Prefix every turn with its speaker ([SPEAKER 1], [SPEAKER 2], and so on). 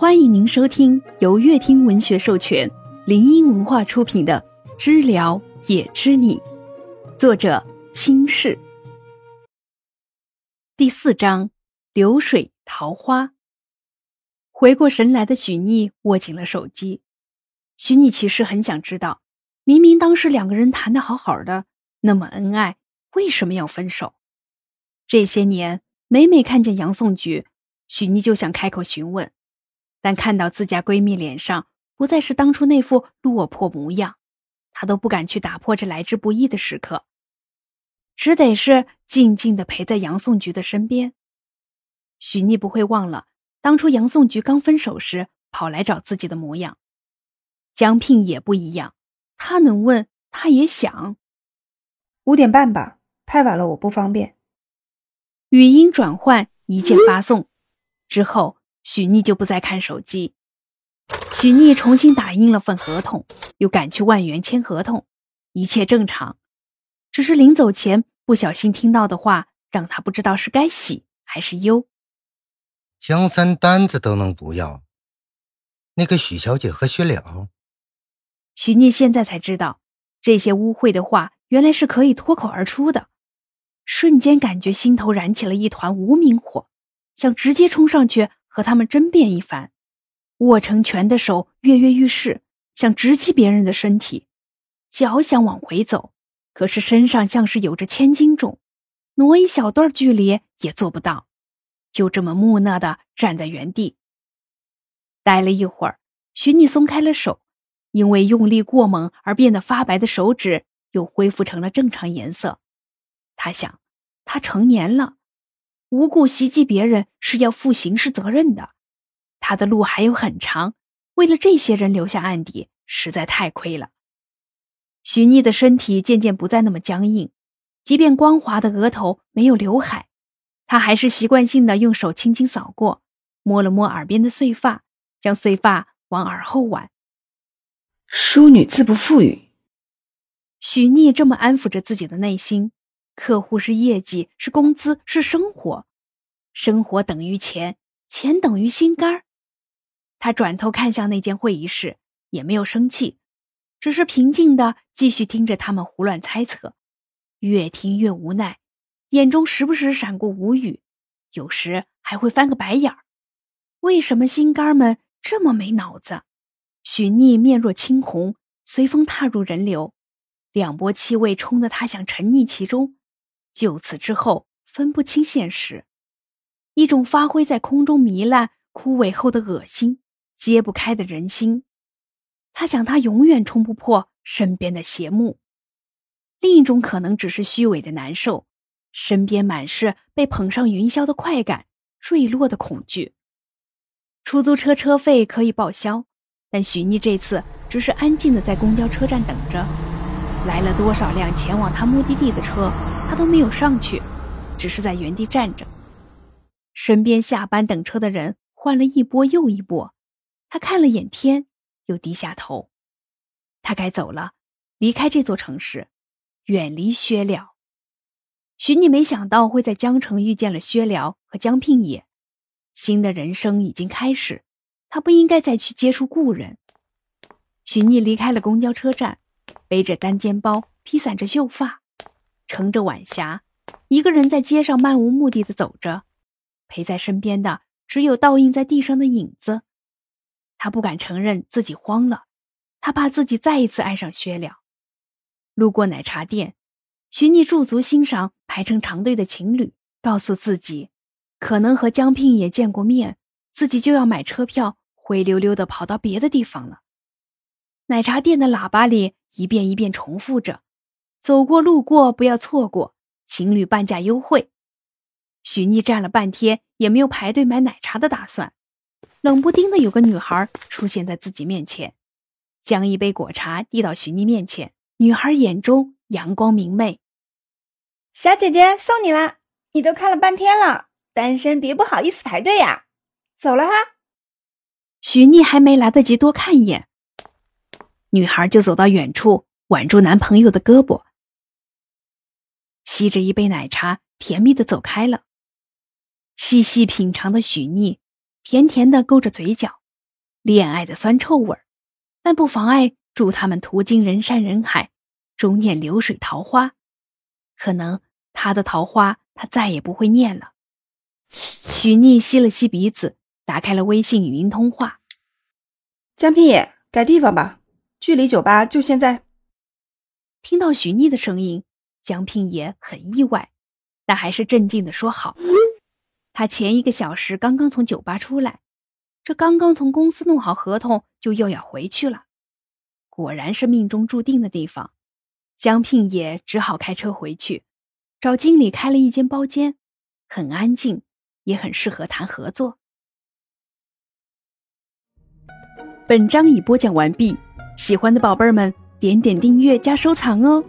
[SPEAKER 1] 欢迎您收听由乐听文学授权、林音文化出品的《知了也知你》，作者清世。第四章：流水桃花。回过神来的许逆握紧了手机。许逆其实很想知道，明明当时两个人谈的好好的，那么恩爱，为什么要分手？这些年，每每看见杨颂菊，许逆就想开口询问。但看到自家闺蜜脸上不再是当初那副落魄模样，她都不敢去打破这来之不易的时刻，只得是静静的陪在杨颂菊的身边。许逆不会忘了当初杨颂菊刚分手时跑来找自己的模样。江聘也不一样，他能问，他也想。
[SPEAKER 2] 五点半吧，太晚了我不方便。
[SPEAKER 1] 语音转换，一键发送，之后。许逆就不再看手机。许逆重新打印了份合同，又赶去万元签合同，一切正常。只是临走前不小心听到的话，让他不知道是该喜还是忧。
[SPEAKER 3] 江山单子都能不要，那个许小姐和薛了。
[SPEAKER 1] 许逆现在才知道，这些污秽的话原来是可以脱口而出的，瞬间感觉心头燃起了一团无名火，想直接冲上去。和他们争辩一番，握成拳的手跃跃欲试，想直击别人的身体，脚想往回走，可是身上像是有着千斤重，挪一小段距离也做不到，就这么木讷的站在原地。待了一会儿，许你松开了手，因为用力过猛而变得发白的手指又恢复成了正常颜色。他想，他成年了。无故袭击别人是要负刑事责任的，他的路还有很长。为了这些人留下案底，实在太亏了。许逆的身体渐渐不再那么僵硬，即便光滑的额头没有刘海，他还是习惯性的用手轻轻扫过，摸了摸耳边的碎发，将碎发往耳后挽。
[SPEAKER 2] 淑女自不富裕。
[SPEAKER 1] 许逆这么安抚着自己的内心。客户是业绩，是工资，是生活，生活等于钱，钱等于心肝儿。他转头看向那间会议室，也没有生气，只是平静的继续听着他们胡乱猜测，越听越无奈，眼中时不时闪过无语，有时还会翻个白眼儿。为什么心肝们这么没脑子？许逆面若青红，随风踏入人流，两波气味冲得他想沉溺其中。就此之后，分不清现实，一种发挥在空中糜烂、枯萎后的恶心，揭不开的人心。他想，他永远冲不破身边的邪幕。另一种可能，只是虚伪的难受，身边满是被捧上云霄的快感，坠落的恐惧。出租车车费可以报销，但许妮这次只是安静的在公交车站等着。来了多少辆前往他目的地的车？他都没有上去，只是在原地站着。身边下班等车的人换了一波又一波，他看了眼天，又低下头。他该走了，离开这座城市，远离薛了。许你没想到会在江城遇见了薛了和江聘也，新的人生已经开始，他不应该再去接触故人。许逆离开了公交车站，背着单肩包，披散着秀发。撑着晚霞，一个人在街上漫无目的的走着，陪在身边的只有倒映在地上的影子。他不敢承认自己慌了，他怕自己再一次爱上薛了。路过奶茶店，许逆驻足欣赏排成长队的情侣，告诉自己，可能和江聘也见过面，自己就要买车票，灰溜溜的跑到别的地方了。奶茶店的喇叭里一遍一遍重复着。走过路过，不要错过情侣半价优惠。许妮站了半天，也没有排队买奶茶的打算。冷不丁的有个女孩出现在自己面前，将一杯果茶递到许妮面前。女孩眼中阳光明媚：“
[SPEAKER 4] 小姐姐，送你啦！你都看了半天了，单身别不好意思排队呀。走了哈。”
[SPEAKER 1] 许逆还没来得及多看一眼，女孩就走到远处，挽住男朋友的胳膊。吸着一杯奶茶，甜蜜的走开了。细细品尝的许逆，甜甜的勾着嘴角，恋爱的酸臭味儿，但不妨碍祝他们途经人山人海，终念流水桃花。可能他的桃花他再也不会念了。许逆吸了吸鼻子，打开了微信语音通话。
[SPEAKER 2] 江平野，改地方吧，距离酒吧就现在。
[SPEAKER 1] 听到许逆的声音，江聘也很意外，但还是镇静的说好。他前一个小时刚刚从酒吧出来，这刚刚从公司弄好合同，就又要回去了。果然是命中注定的地方。江聘也只好开车回去，找经理开了一间包间，很安静，也很适合谈合作。本章已播讲完毕，喜欢的宝贝儿们点点订阅加收藏哦。